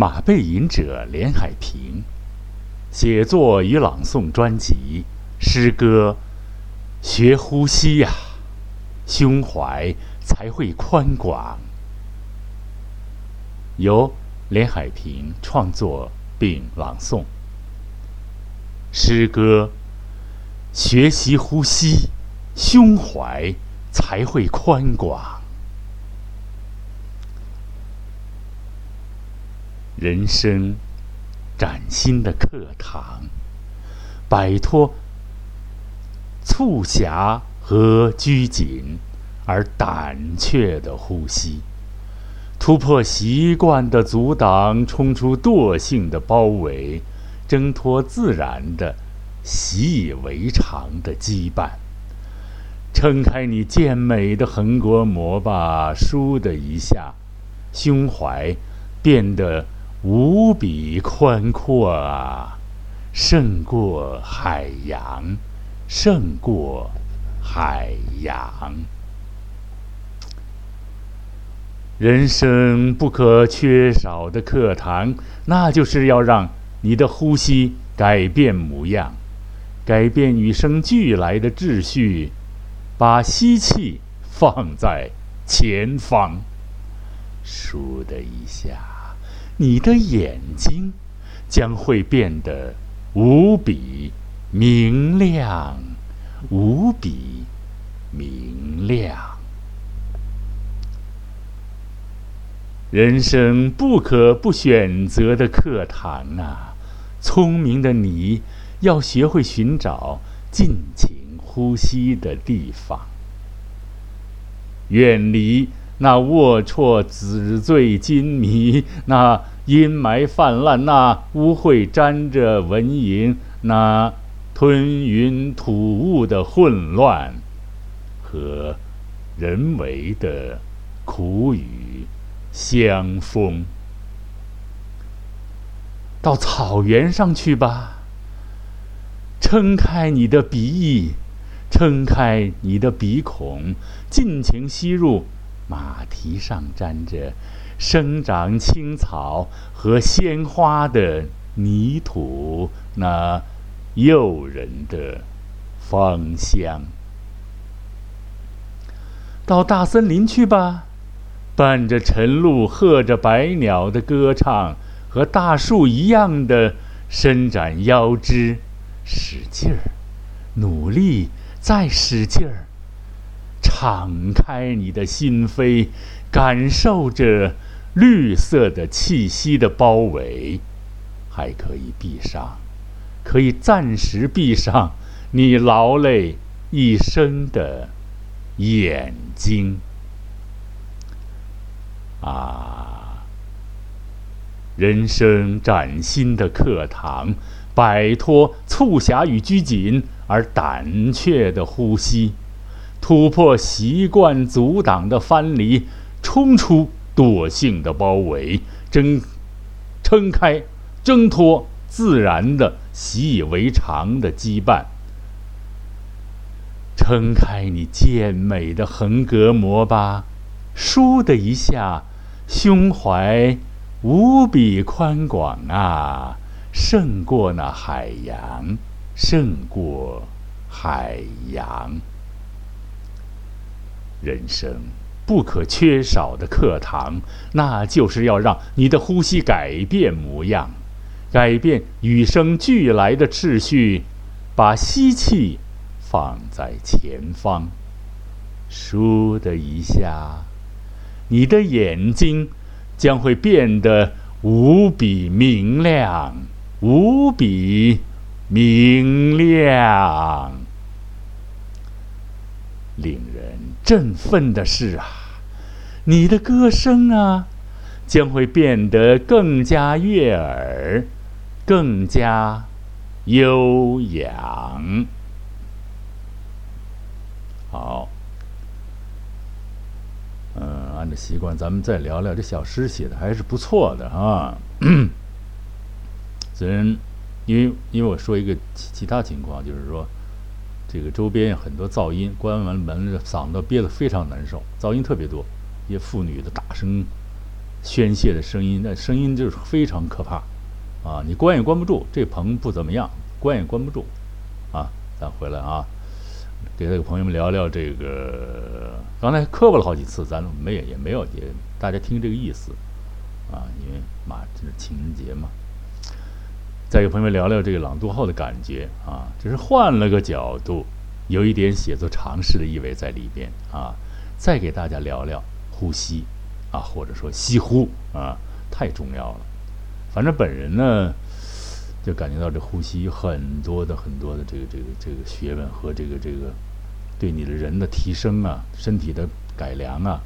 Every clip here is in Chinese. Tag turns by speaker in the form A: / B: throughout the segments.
A: 马背吟者连海平，写作与朗诵专辑诗歌，学呼吸呀，胸怀才会宽广。由连海平创作并朗诵。诗歌，学习呼吸，胸怀才会宽广。人生崭新的课堂，摆脱促狭和拘谨，而胆怯的呼吸，突破习惯的阻挡，冲出惰性的包围，挣脱自然的习以为常的羁绊，撑开你健美的横膈膜吧，倏的一下，胸怀变得。无比宽阔啊，胜过海洋，胜过海洋。人生不可缺少的课堂，那就是要让你的呼吸改变模样，改变与生俱来的秩序，把吸气放在前方，倏的一下。你的眼睛将会变得无比明亮，无比明亮。人生不可不选择的课堂啊！聪明的你要学会寻找尽情呼吸的地方，远离。那龌龊、纸醉金迷，那阴霾泛滥，那污秽沾着蚊蝇，那吞云吐雾的混乱，和人为的苦雨相逢，到草原上去吧，撑开你的鼻翼，撑开你的鼻孔，尽情吸入。马蹄上沾着生长青草和鲜花的泥土，那诱人的芳香。到大森林去吧，伴着晨露，和着百鸟的歌唱，和大树一样的伸展腰肢，使劲儿，努力，再使劲儿。敞开你的心扉，感受着绿色的气息的包围，还可以闭上，可以暂时闭上你劳累一生的眼睛。啊，人生崭新的课堂，摆脱促狭与拘谨，而胆怯的呼吸。突破习惯阻挡的藩篱，冲出惰性的包围，挣撑开、挣脱自然的习以为常的羁绊，撑开你健美的横膈膜吧，倏的一下，胸怀无比宽广啊，胜过那海洋，胜过海洋。人生不可缺少的课堂，那就是要让你的呼吸改变模样，改变与生俱来的秩序，把吸气放在前方，倏的一下，你的眼睛将会变得无比明亮，无比明亮，令人。振奋的是啊，你的歌声啊，将会变得更加悦耳，更加悠扬。好，嗯，按照习惯，咱们再聊聊这小诗写的还是不错的啊。虽然，因为因为我说一个其其他情况，就是说。这个周边有很多噪音，关完门嗓子憋得非常难受，噪音特别多，一些妇女的大声宣泄的声音，那声音就是非常可怕，啊，你关也关不住，这棚不怎么样，关也关不住，啊，咱回来啊，给这个朋友们聊聊这个，刚才磕巴了好几次，咱们没也也没有也大家听这个意思，啊，因为嘛这是情人节嘛，再给朋友们聊聊这个朗读后的感觉啊，只是换了个角度，有一点写作尝试的意味在里边啊，再给大家聊聊呼吸。啊，或者说吸呼啊，太重要了。反正本人呢，就感觉到这呼吸有很多的很多的这个这个这个学问和这个这个对你的人的提升啊，身体的改良啊，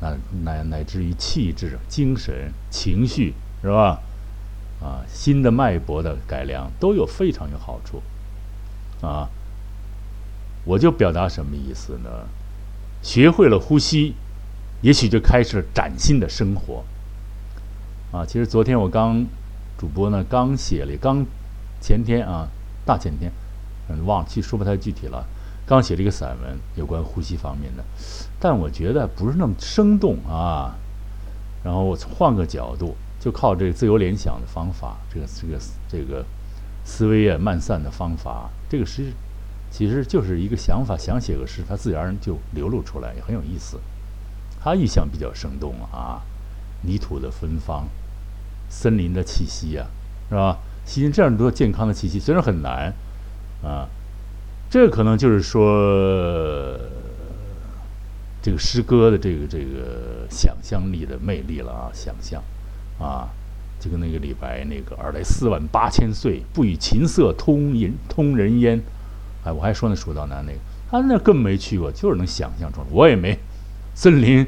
A: 那乃乃至于气质、精神、情绪是吧？啊，新的脉搏的改良都有非常有好处啊。我就表达什么意思呢？学会了呼吸。也许就开始崭新的生活，啊！其实昨天我刚主播呢刚写了，刚前天啊，大前天，嗯，忘了去说不太具体了。刚写了一个散文，有关呼吸方面的，但我觉得不是那么生动啊。然后我换个角度，就靠这个自由联想的方法，这个这个这个思维啊慢散的方法，这个诗其实就是一个想法，想写个诗，它自然而然就流露出来，也很有意思。他意象比较生动啊，泥土的芬芳，森林的气息呀，是吧？吸进这样多健康的气息，虽然很难啊，这可能就是说这个诗歌的这个这个想象力的魅力了啊！想象啊，就跟那个李白那个“尔来四万八千岁，不与琴瑟通人通人烟”，哎，我还说那蜀道难那个，他那更没去过，就是能想象出来，我也没。森林，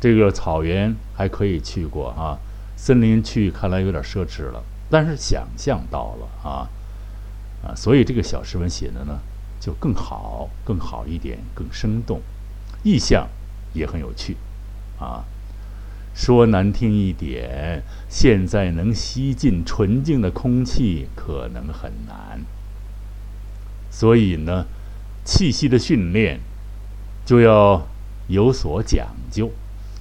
A: 这个草原还可以去过啊，森林去看来有点奢侈了，但是想象到了啊，啊，所以这个小诗文写的呢就更好，更好一点，更生动，意象也很有趣啊。说难听一点，现在能吸进纯净的空气可能很难，所以呢，气息的训练就要。有所讲究，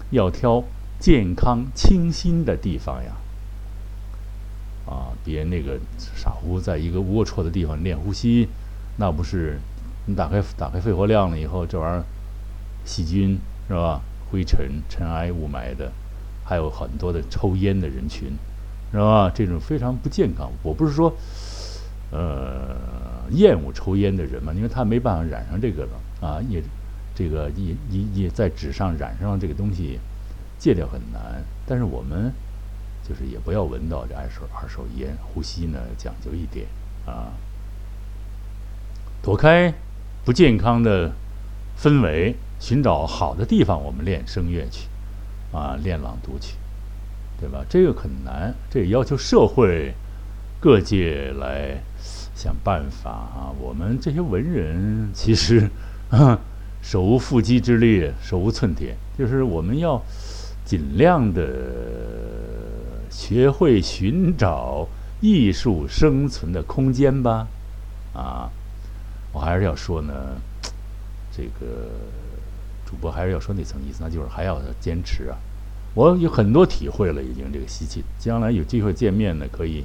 A: 要挑健康清新的地方呀！啊，别那个傻乎在一个龌龊的地方练呼吸，那不是你打开打开肺活量了以后，这玩意儿细菌是吧？灰尘、尘埃、雾霾的，还有很多的抽烟的人群，是吧？这种非常不健康。我不是说呃厌恶抽烟的人嘛，因为他没办法染上这个了啊，也。这个也也也在纸上染上这个东西，戒掉很难。但是我们就是也不要闻到这二手二手烟，呼吸呢讲究一点啊，躲开不健康的氛围，寻找好的地方，我们练声乐去啊，练朗读去，对吧？这个很难，这也要求社会各界来想办法啊。我们这些文人其实。手无缚鸡之力，手无寸铁，就是我们要尽量的学会寻找艺术生存的空间吧。啊，我还是要说呢，这个主播还是要说那层意思，那就是还要坚持啊。我有很多体会了，已经这个吸气，将来有机会见面呢，可以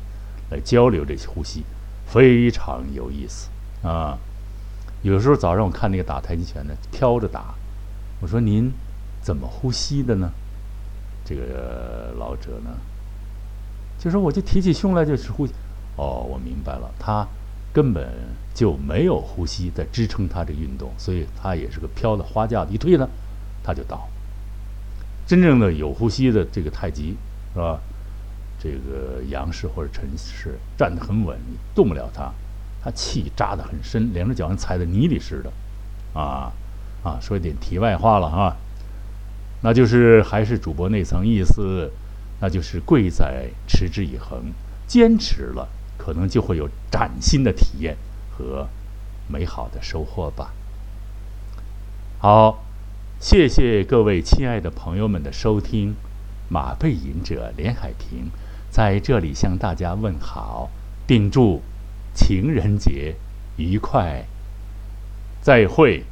A: 来交流这些呼吸，非常有意思啊。有时候早上我看那个打太极拳的飘着打，我说您怎么呼吸的呢？这个老者呢，就说我就提起胸来就是呼吸。哦，我明白了，他根本就没有呼吸在支撑他这运动，所以他也是个飘的花架子，一推呢他就倒。真正的有呼吸的这个太极是吧？这个杨氏或者陈氏站得很稳，动不了他。他气扎得很深，两只脚像踩在泥里似的，啊啊！说一点题外话了哈，那就是还是主播那层意思，那就是贵在持之以恒，坚持了，可能就会有崭新的体验和美好的收获吧。好，谢谢各位亲爱的朋友们的收听，马背吟者连海平在这里向大家问好，并祝。情人节愉快，再会。